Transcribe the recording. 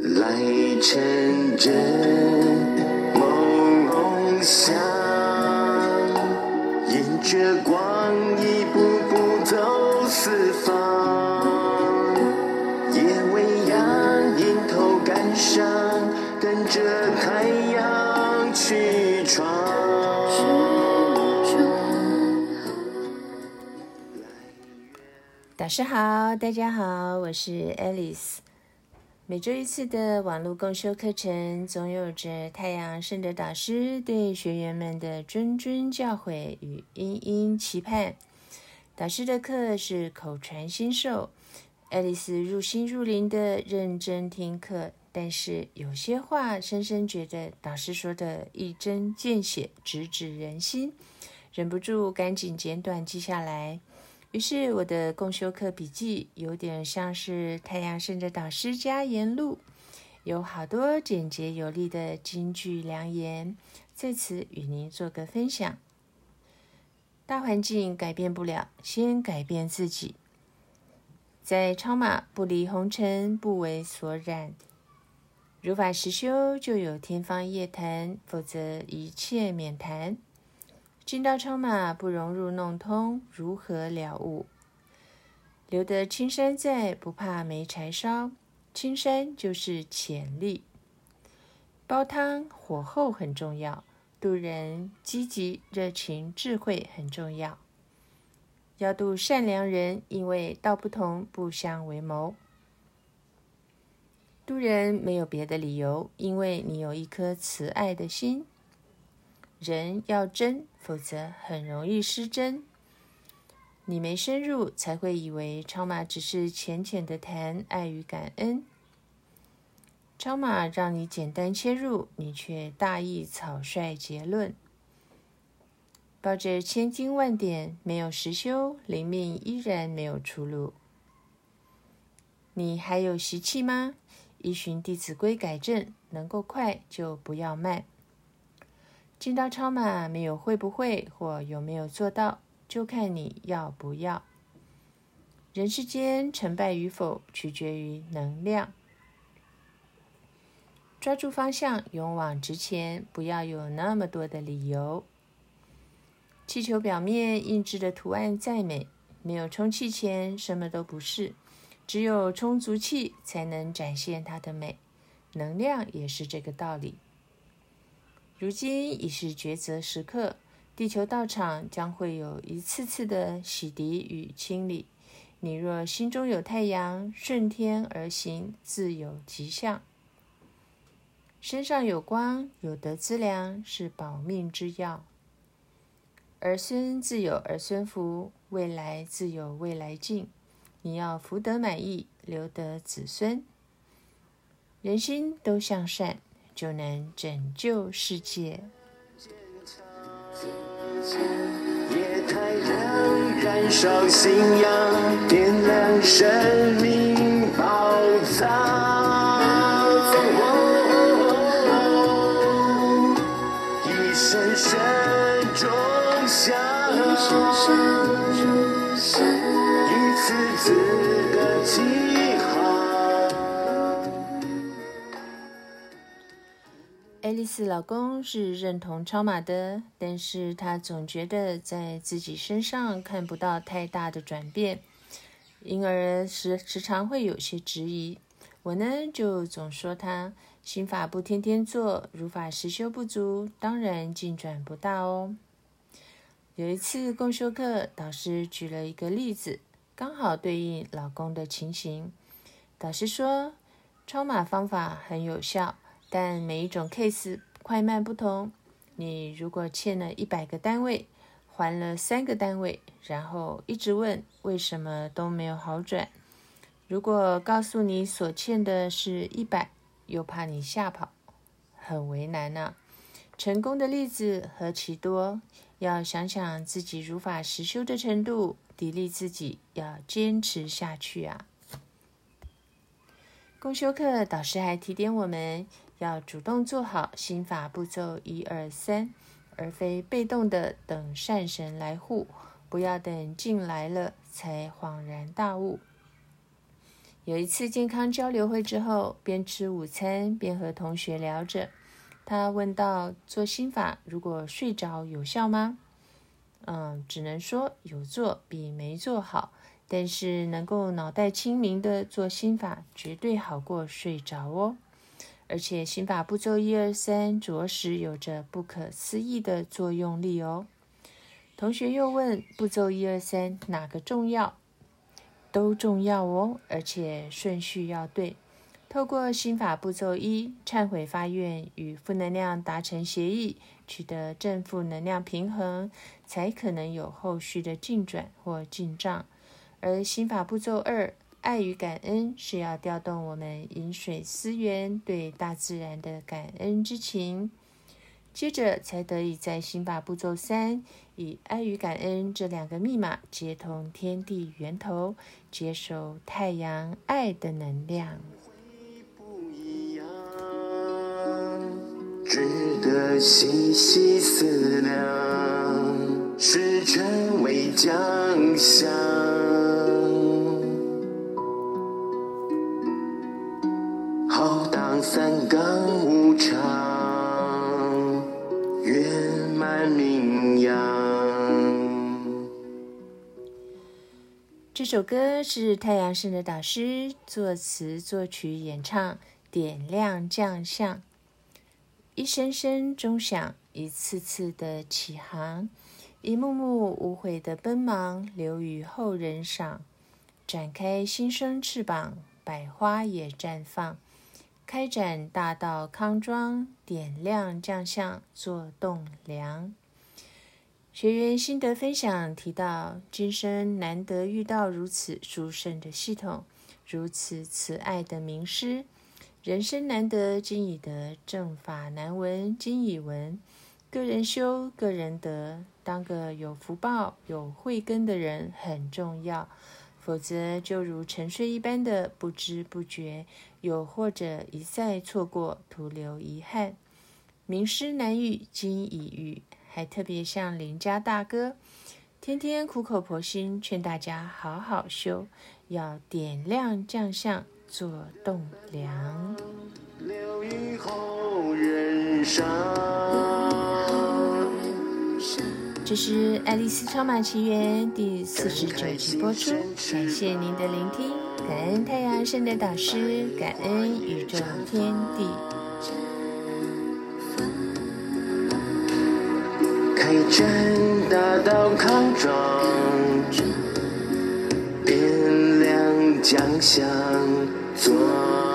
来趁着朦胧乡，沿着光一步步走四方，夜未央，迎头赶上，等着太阳起床。导师好，大家好，我是 Alice。每周一次的网络共修课程，总有着太阳圣的导师对学员们的谆谆教诲与殷殷期盼。导师的课是口传心授，爱丽丝入心入灵的认真听课，但是有些话深深觉得导师说的一针见血，直指人心，忍不住赶紧简短记下来。于是，我的共修课笔记有点像是太阳圣的导师加言录，有好多简洁有力的金句良言，在此与您做个分享。大环境改变不了，先改变自己。在超马不离红尘，不为所染。如法实修，就有天方夜谭，否则一切免谈。金刀超马不融入弄通，如何了悟？留得青山在，不怕没柴烧。青山就是潜力。煲汤火候很重要，渡人积极、热情、智慧很重要。要渡善良人，因为道不同，不相为谋。渡人没有别的理由，因为你有一颗慈爱的心。人要真，否则很容易失真。你没深入，才会以为超马只是浅浅的谈爱与感恩。超马让你简单切入，你却大意草率结论。抱着千经万典，没有实修，灵命依然没有出路。你还有习气吗？依循《弟子规》改正，能够快就不要慢。进道超马没有会不会或有没有做到，就看你要不要。人世间成败与否，取决于能量。抓住方向，勇往直前，不要有那么多的理由。气球表面印制的图案再美，没有充气前什么都不是。只有充足气，才能展现它的美。能量也是这个道理。如今已是抉择时刻，地球道场将会有一次次的洗涤与清理。你若心中有太阳，顺天而行，自有吉祥。身上有光，有德资粮，是保命之药。儿孙自有儿孙福，未来自有未来境。你要福德满意，留得子孙，人心都向善。就能拯救世界。夜太亮，燃烧信仰，点亮爱丽丝老公是认同超马的，但是他总觉得在自己身上看不到太大的转变，因而时时常会有些质疑。我呢，就总说他心法不天天做，如法实修不足，当然进展不大哦。有一次共修课，导师举了一个例子，刚好对应老公的情形。导师说，超马方法很有效。但每一种 case 快慢不同，你如果欠了一百个单位，还了三个单位，然后一直问为什么都没有好转。如果告诉你所欠的是一百，又怕你吓跑，很为难呐。成功的例子何其多，要想想自己如法实修的程度，砥砺自己要坚持下去啊。公修课导师还提点我们。要主动做好心法步骤一二三，而非被动的等善神来护。不要等进来了才恍然大悟。有一次健康交流会之后，边吃午餐边和同学聊着，他问到：做心法如果睡着有效吗？嗯，只能说有做比没做好，但是能够脑袋清明的做心法，绝对好过睡着哦。而且心法步骤一二三，着实有着不可思议的作用力哦。同学又问：步骤一二三哪个重要？都重要哦，而且顺序要对。透过心法步骤一，忏悔发愿与负能量达成协议，取得正负能量平衡，才可能有后续的进转或进账。而心法步骤二，爱与感恩，是要调动我们饮水思源对大自然的感恩之情。接着才得以在心法步骤三，以爱与感恩这两个密码接通天地源头，接收太阳爱的能量。值得细细思量，时辰未将相，名扬这首歌是太阳神的导师作词、作曲、演唱，点亮将相，一声声钟响，一次次的起航，一幕幕无悔的奔忙，留与后人赏。展开新生翅膀，百花也绽放，开展大道康庄，点亮将相，做栋梁。学员心得分享提到，今生难得遇到如此殊胜的系统，如此慈爱的名师。人生难得今已得，正法难闻今已闻。个人修，个人得，当个有福报、有慧根的人很重要，否则就如沉睡一般的不知不觉，又或者一再错过，徒留遗憾。名师难遇，今已遇。还特别向邻家大哥，天天苦口婆心劝大家好好修，要点亮将相做栋梁。这是《爱丽丝超马奇缘》第四十九集播出，感谢您的聆听，感恩太阳圣的导师，感恩宇宙天地。海战大道康庄，点亮江乡庄。